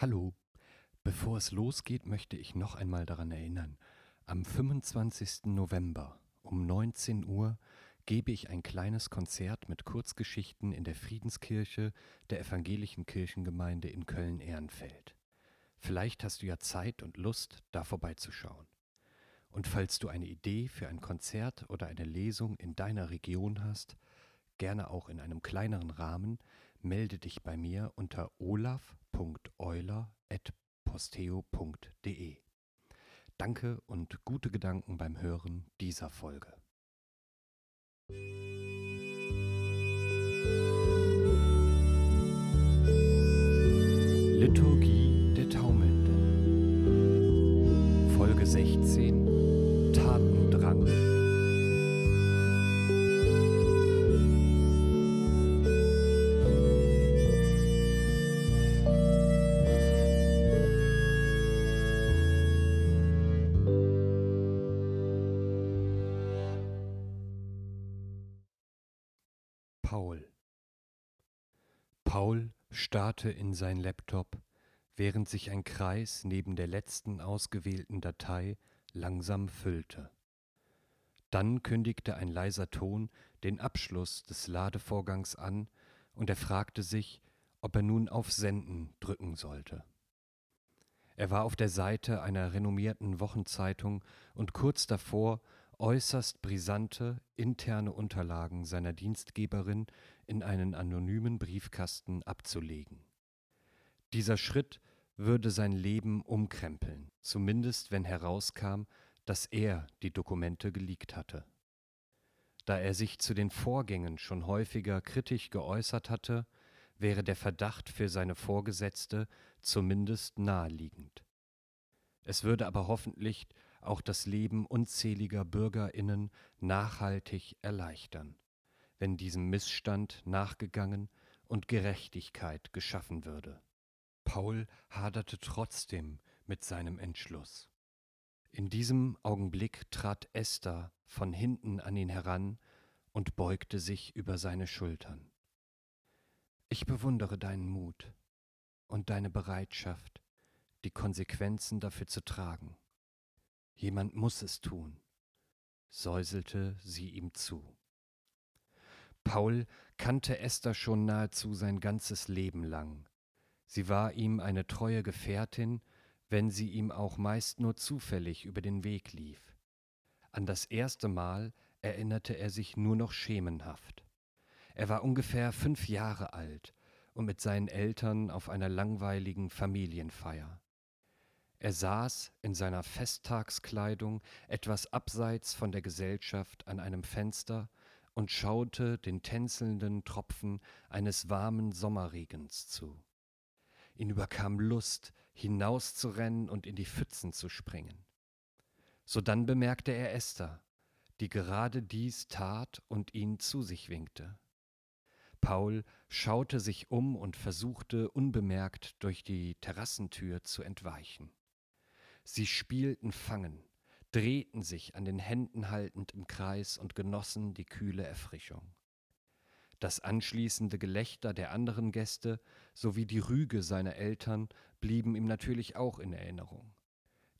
Hallo. Bevor es losgeht, möchte ich noch einmal daran erinnern. Am 25. November um 19 Uhr gebe ich ein kleines Konzert mit Kurzgeschichten in der Friedenskirche der Evangelischen Kirchengemeinde in Köln-Ehrenfeld. Vielleicht hast du ja Zeit und Lust, da vorbeizuschauen. Und falls du eine Idee für ein Konzert oder eine Lesung in deiner Region hast, gerne auch in einem kleineren Rahmen, melde dich bei mir unter olaf.euler.posteo.de. Danke und gute Gedanken beim Hören dieser Folge. Liturgie der Taumelnden Folge 16 Paul starrte in sein Laptop, während sich ein Kreis neben der letzten ausgewählten Datei langsam füllte. Dann kündigte ein leiser Ton den Abschluss des Ladevorgangs an und er fragte sich, ob er nun auf Senden drücken sollte. Er war auf der Seite einer renommierten Wochenzeitung und kurz davor, äußerst brisante interne Unterlagen seiner Dienstgeberin in einen anonymen Briefkasten abzulegen. Dieser Schritt würde sein Leben umkrempeln, zumindest wenn herauskam, dass er die Dokumente geleakt hatte. Da er sich zu den Vorgängen schon häufiger kritisch geäußert hatte, wäre der Verdacht für seine Vorgesetzte zumindest naheliegend. Es würde aber hoffentlich auch das Leben unzähliger Bürgerinnen nachhaltig erleichtern, wenn diesem Missstand nachgegangen und Gerechtigkeit geschaffen würde. Paul haderte trotzdem mit seinem Entschluss. In diesem Augenblick trat Esther von hinten an ihn heran und beugte sich über seine Schultern. Ich bewundere deinen Mut und deine Bereitschaft, die Konsequenzen dafür zu tragen. Jemand muss es tun, säuselte sie ihm zu. Paul kannte Esther schon nahezu sein ganzes Leben lang. Sie war ihm eine treue Gefährtin, wenn sie ihm auch meist nur zufällig über den Weg lief. An das erste Mal erinnerte er sich nur noch schemenhaft. Er war ungefähr fünf Jahre alt und mit seinen Eltern auf einer langweiligen Familienfeier. Er saß in seiner Festtagskleidung etwas abseits von der Gesellschaft an einem Fenster und schaute den tänzelnden Tropfen eines warmen Sommerregens zu. Ihn überkam Lust, hinauszurennen und in die Pfützen zu springen. Sodann bemerkte er Esther, die gerade dies tat und ihn zu sich winkte. Paul schaute sich um und versuchte unbemerkt durch die Terrassentür zu entweichen. Sie spielten Fangen, drehten sich an den Händen haltend im Kreis und genossen die kühle Erfrischung. Das anschließende Gelächter der anderen Gäste sowie die Rüge seiner Eltern blieben ihm natürlich auch in Erinnerung.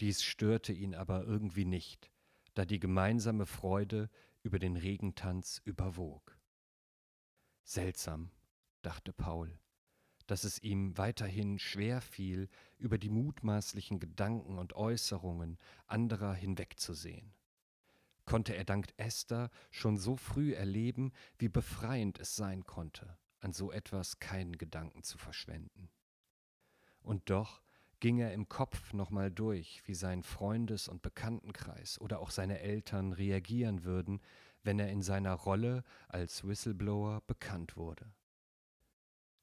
Dies störte ihn aber irgendwie nicht, da die gemeinsame Freude über den Regentanz überwog. Seltsam, dachte Paul, dass es ihm weiterhin schwer fiel, über die mutmaßlichen Gedanken und Äußerungen anderer hinwegzusehen. Konnte er dank Esther schon so früh erleben, wie befreiend es sein konnte, an so etwas keinen Gedanken zu verschwenden. Und doch ging er im Kopf nochmal durch, wie sein Freundes- und Bekanntenkreis oder auch seine Eltern reagieren würden, wenn er in seiner Rolle als Whistleblower bekannt wurde.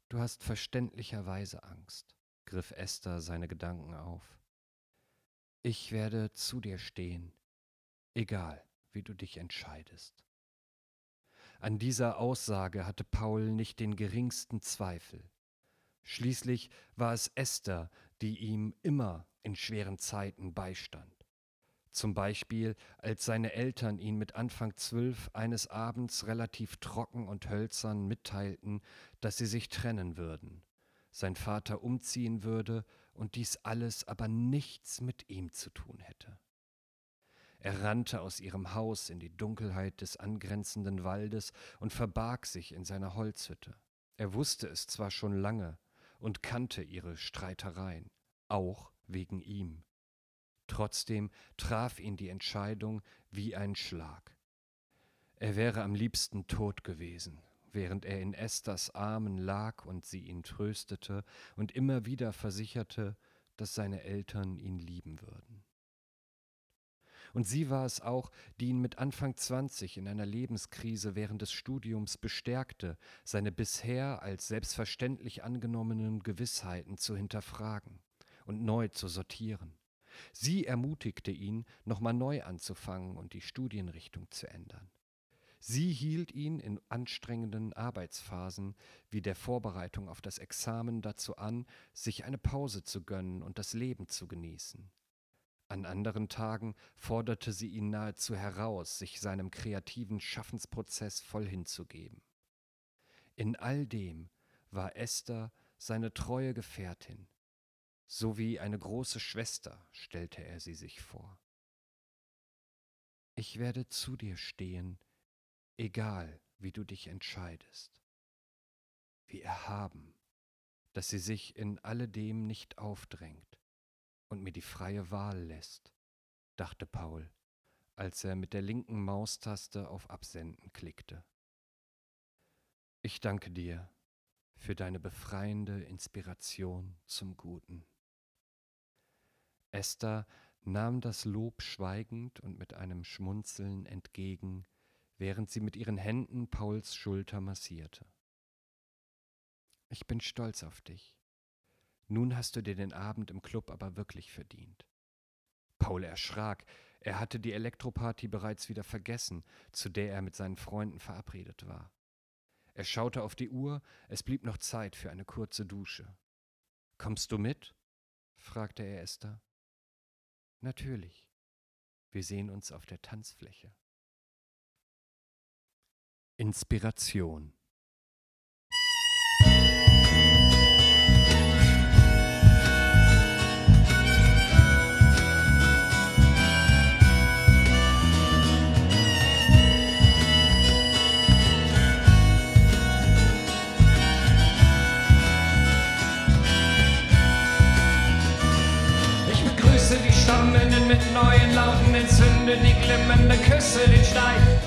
Du hast verständlicherweise Angst, griff Esther seine Gedanken auf. Ich werde zu dir stehen, egal wie du dich entscheidest. An dieser Aussage hatte Paul nicht den geringsten Zweifel. Schließlich war es Esther, die ihm immer in schweren Zeiten beistand. Zum Beispiel, als seine Eltern ihn mit Anfang zwölf eines Abends relativ trocken und hölzern mitteilten, dass sie sich trennen würden, sein Vater umziehen würde und dies alles aber nichts mit ihm zu tun hätte. Er rannte aus ihrem Haus in die Dunkelheit des angrenzenden Waldes und verbarg sich in seiner Holzhütte. Er wusste es zwar schon lange und kannte ihre Streitereien, auch wegen ihm. Trotzdem traf ihn die Entscheidung wie ein Schlag. Er wäre am liebsten tot gewesen, während er in Esthers Armen lag und sie ihn tröstete und immer wieder versicherte, dass seine Eltern ihn lieben würden. Und sie war es auch, die ihn mit Anfang 20 in einer Lebenskrise während des Studiums bestärkte, seine bisher als selbstverständlich angenommenen Gewissheiten zu hinterfragen und neu zu sortieren. Sie ermutigte ihn, nochmal neu anzufangen und die Studienrichtung zu ändern. Sie hielt ihn in anstrengenden Arbeitsphasen wie der Vorbereitung auf das Examen dazu an, sich eine Pause zu gönnen und das Leben zu genießen. An anderen Tagen forderte sie ihn nahezu heraus, sich seinem kreativen Schaffensprozess voll hinzugeben. In all dem war Esther seine treue Gefährtin, so wie eine große Schwester stellte er sie sich vor. Ich werde zu dir stehen, egal wie du dich entscheidest. Wie erhaben, dass sie sich in alledem nicht aufdrängt und mir die freie Wahl lässt, dachte Paul, als er mit der linken Maustaste auf Absenden klickte. Ich danke dir für deine befreiende Inspiration zum Guten. Esther nahm das Lob schweigend und mit einem Schmunzeln entgegen, während sie mit ihren Händen Pauls Schulter massierte. Ich bin stolz auf dich. Nun hast du dir den Abend im Club aber wirklich verdient. Paul erschrak, er hatte die Elektroparty bereits wieder vergessen, zu der er mit seinen Freunden verabredet war. Er schaute auf die Uhr, es blieb noch Zeit für eine kurze Dusche. Kommst du mit? fragte er Esther. Natürlich. Wir sehen uns auf der Tanzfläche. Inspiration entzünde die glimmende Küsse, den Stein,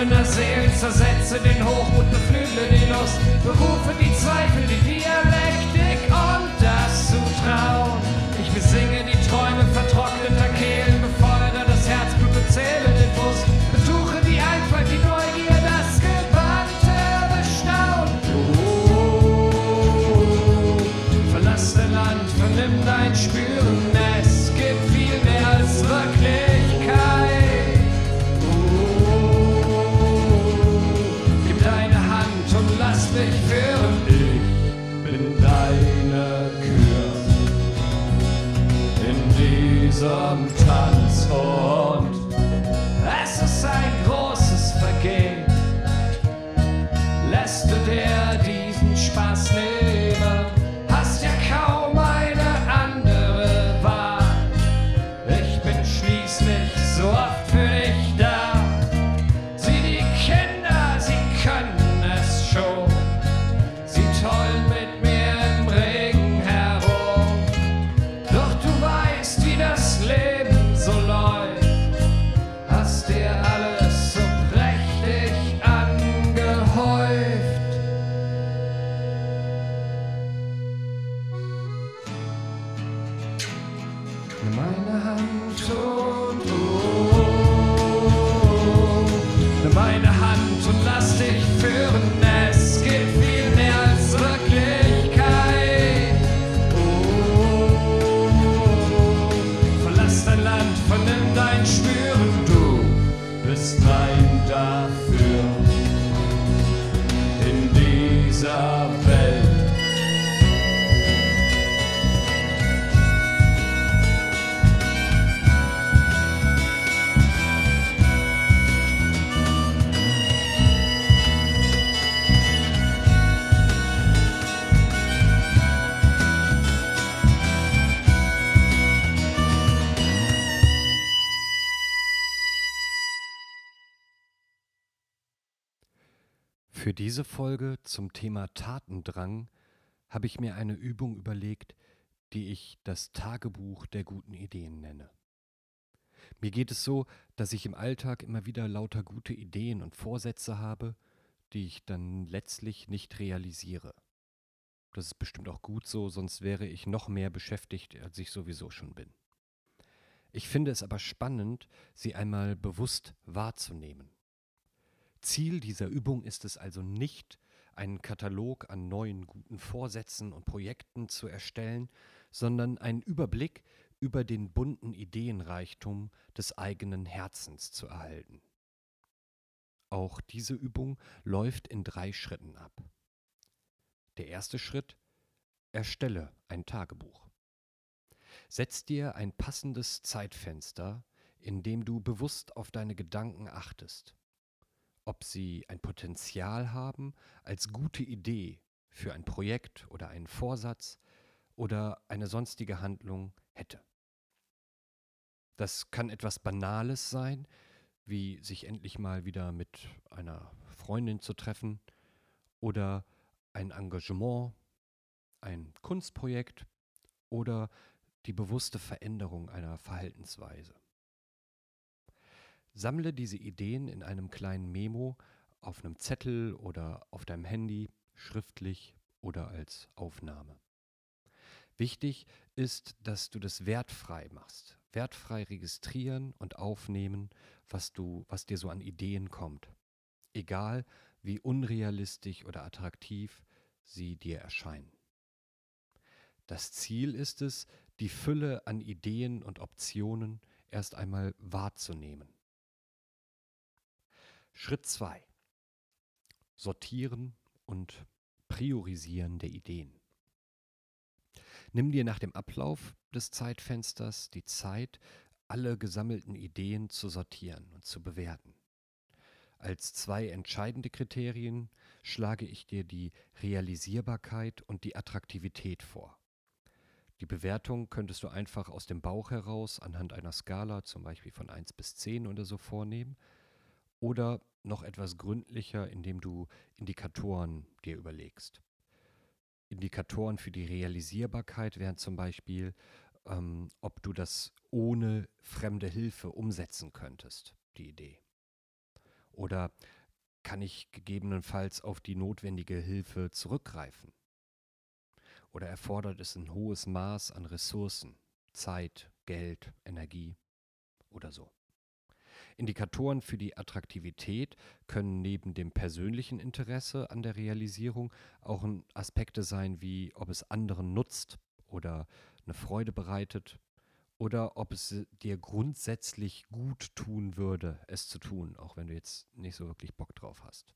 geschundener Seelen, zersetze den Hochmut, beflügle die Lust, berufe die Zweifel, die Für diese Folge zum Thema Tatendrang habe ich mir eine Übung überlegt, die ich das Tagebuch der guten Ideen nenne. Mir geht es so, dass ich im Alltag immer wieder lauter gute Ideen und Vorsätze habe, die ich dann letztlich nicht realisiere. Das ist bestimmt auch gut so, sonst wäre ich noch mehr beschäftigt, als ich sowieso schon bin. Ich finde es aber spannend, sie einmal bewusst wahrzunehmen. Ziel dieser Übung ist es also nicht, einen Katalog an neuen guten Vorsätzen und Projekten zu erstellen, sondern einen Überblick über den bunten Ideenreichtum des eigenen Herzens zu erhalten. Auch diese Übung läuft in drei Schritten ab. Der erste Schritt, erstelle ein Tagebuch. Setz dir ein passendes Zeitfenster, in dem du bewusst auf deine Gedanken achtest ob sie ein Potenzial haben als gute Idee für ein Projekt oder einen Vorsatz oder eine sonstige Handlung hätte. Das kann etwas Banales sein, wie sich endlich mal wieder mit einer Freundin zu treffen oder ein Engagement, ein Kunstprojekt oder die bewusste Veränderung einer Verhaltensweise. Sammle diese Ideen in einem kleinen Memo auf einem Zettel oder auf deinem Handy, schriftlich oder als Aufnahme. Wichtig ist, dass du das wertfrei machst. Wertfrei registrieren und aufnehmen, was, du, was dir so an Ideen kommt. Egal wie unrealistisch oder attraktiv sie dir erscheinen. Das Ziel ist es, die Fülle an Ideen und Optionen erst einmal wahrzunehmen. Schritt 2. Sortieren und Priorisieren der Ideen. Nimm dir nach dem Ablauf des Zeitfensters die Zeit, alle gesammelten Ideen zu sortieren und zu bewerten. Als zwei entscheidende Kriterien schlage ich dir die Realisierbarkeit und die Attraktivität vor. Die Bewertung könntest du einfach aus dem Bauch heraus anhand einer Skala, zum Beispiel von 1 bis 10 oder so vornehmen oder noch etwas gründlicher, indem du Indikatoren dir überlegst. Indikatoren für die Realisierbarkeit wären zum Beispiel, ähm, ob du das ohne fremde Hilfe umsetzen könntest, die Idee. Oder kann ich gegebenenfalls auf die notwendige Hilfe zurückgreifen? Oder erfordert es ein hohes Maß an Ressourcen, Zeit, Geld, Energie oder so? Indikatoren für die Attraktivität können neben dem persönlichen Interesse an der Realisierung auch Aspekte sein, wie ob es anderen nutzt oder eine Freude bereitet oder ob es dir grundsätzlich gut tun würde, es zu tun, auch wenn du jetzt nicht so wirklich Bock drauf hast.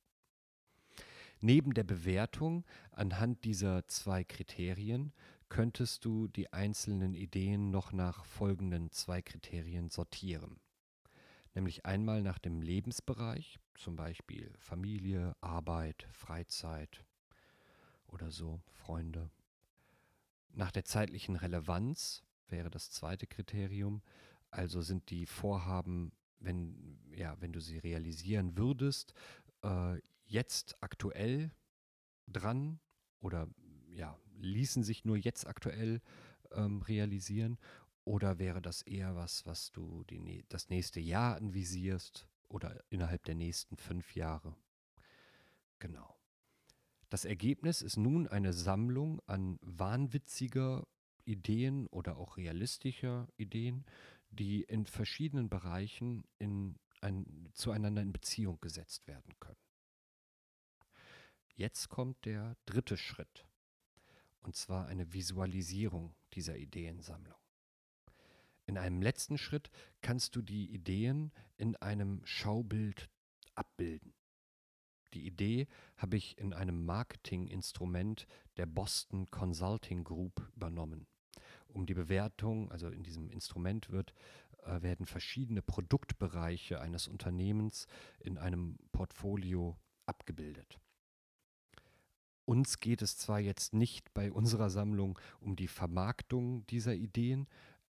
Neben der Bewertung anhand dieser zwei Kriterien könntest du die einzelnen Ideen noch nach folgenden zwei Kriterien sortieren nämlich einmal nach dem Lebensbereich, zum Beispiel Familie, Arbeit, Freizeit oder so, Freunde. Nach der zeitlichen Relevanz wäre das zweite Kriterium, also sind die Vorhaben, wenn, ja, wenn du sie realisieren würdest, äh, jetzt aktuell dran oder ja, ließen sich nur jetzt aktuell ähm, realisieren oder wäre das eher was, was du die, das nächste Jahr anvisierst oder innerhalb der nächsten fünf Jahre? Genau. Das Ergebnis ist nun eine Sammlung an wahnwitziger Ideen oder auch realistischer Ideen, die in verschiedenen Bereichen in ein, zueinander in Beziehung gesetzt werden können. Jetzt kommt der dritte Schritt, und zwar eine Visualisierung dieser Ideensammlung. In einem letzten Schritt kannst du die Ideen in einem Schaubild abbilden. Die Idee habe ich in einem Marketinginstrument der Boston Consulting Group übernommen. Um die Bewertung, also in diesem Instrument wird, äh, werden verschiedene Produktbereiche eines Unternehmens in einem Portfolio abgebildet. Uns geht es zwar jetzt nicht bei unserer Sammlung um die Vermarktung dieser Ideen,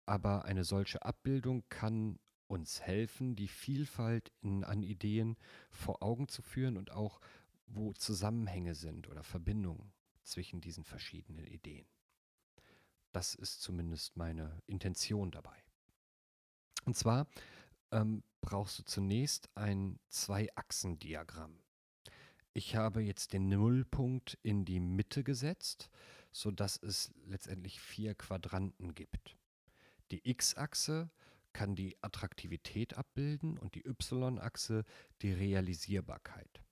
aber eine solche Abbildung kann uns helfen, die Vielfalt in, an Ideen vor Augen zu führen und auch, wo Zusammenhänge sind oder Verbindungen zwischen diesen verschiedenen Ideen. Das ist zumindest meine Intention dabei. Und zwar ähm, brauchst du zunächst ein Zwei-Achsen-Diagramm. Ich habe jetzt den Nullpunkt in die Mitte gesetzt, sodass es letztendlich vier Quadranten gibt. Die x-Achse kann die Attraktivität abbilden und die y-Achse die Realisierbarkeit.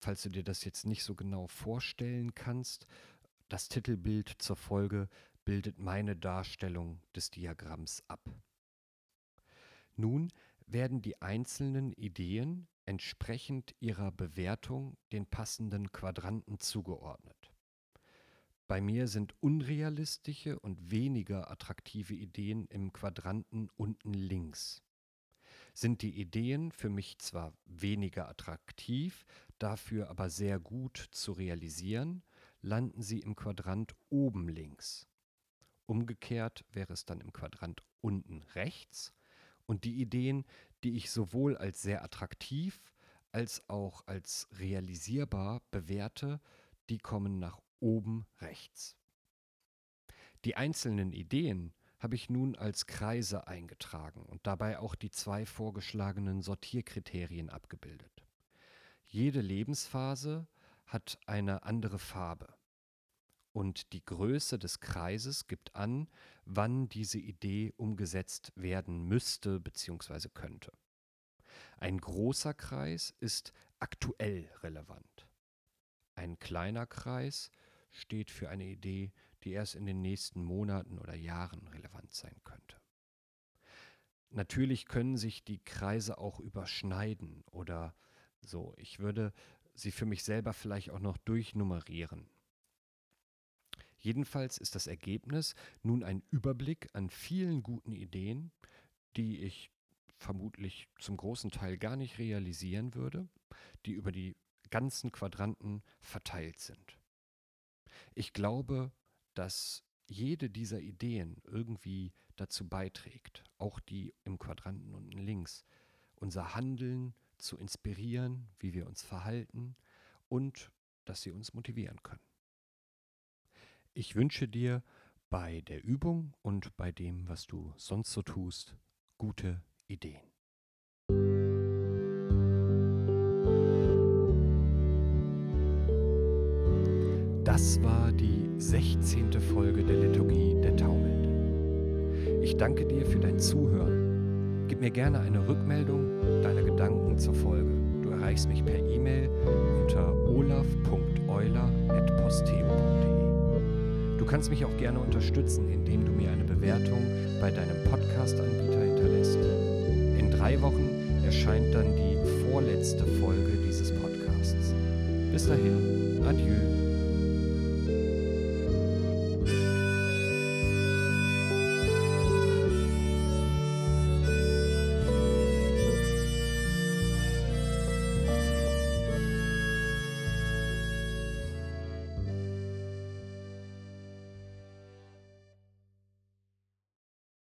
Falls du dir das jetzt nicht so genau vorstellen kannst, das Titelbild zur Folge bildet meine Darstellung des Diagramms ab. Nun werden die einzelnen Ideen entsprechend ihrer Bewertung den passenden Quadranten zugeordnet. Bei mir sind unrealistische und weniger attraktive Ideen im Quadranten unten links. Sind die Ideen für mich zwar weniger attraktiv, dafür aber sehr gut zu realisieren, landen sie im Quadrant oben links. Umgekehrt wäre es dann im Quadrant unten rechts und die Ideen, die ich sowohl als sehr attraktiv als auch als realisierbar bewerte, die kommen nach oben rechts. Die einzelnen Ideen habe ich nun als Kreise eingetragen und dabei auch die zwei vorgeschlagenen Sortierkriterien abgebildet. Jede Lebensphase hat eine andere Farbe und die Größe des Kreises gibt an, wann diese Idee umgesetzt werden müsste bzw. könnte. Ein großer Kreis ist aktuell relevant. Ein kleiner Kreis steht für eine Idee, die erst in den nächsten Monaten oder Jahren relevant sein könnte. Natürlich können sich die Kreise auch überschneiden oder so. Ich würde sie für mich selber vielleicht auch noch durchnummerieren. Jedenfalls ist das Ergebnis nun ein Überblick an vielen guten Ideen, die ich vermutlich zum großen Teil gar nicht realisieren würde, die über die ganzen Quadranten verteilt sind. Ich glaube, dass jede dieser Ideen irgendwie dazu beiträgt, auch die im Quadranten unten links, unser Handeln zu inspirieren, wie wir uns verhalten und dass sie uns motivieren können. Ich wünsche dir bei der Übung und bei dem, was du sonst so tust, gute Ideen. Das war die 16. Folge der Liturgie der Taumelnden. Ich danke dir für dein Zuhören. Gib mir gerne eine Rückmeldung deiner Gedanken zur Folge. Du erreichst mich per E-Mail unter olaf.euler.posteo.de. Du kannst mich auch gerne unterstützen, indem du mir eine Bewertung bei deinem Podcast-Anbieter hinterlässt. In drei Wochen erscheint dann die vorletzte Folge dieses Podcasts. Bis dahin, adieu.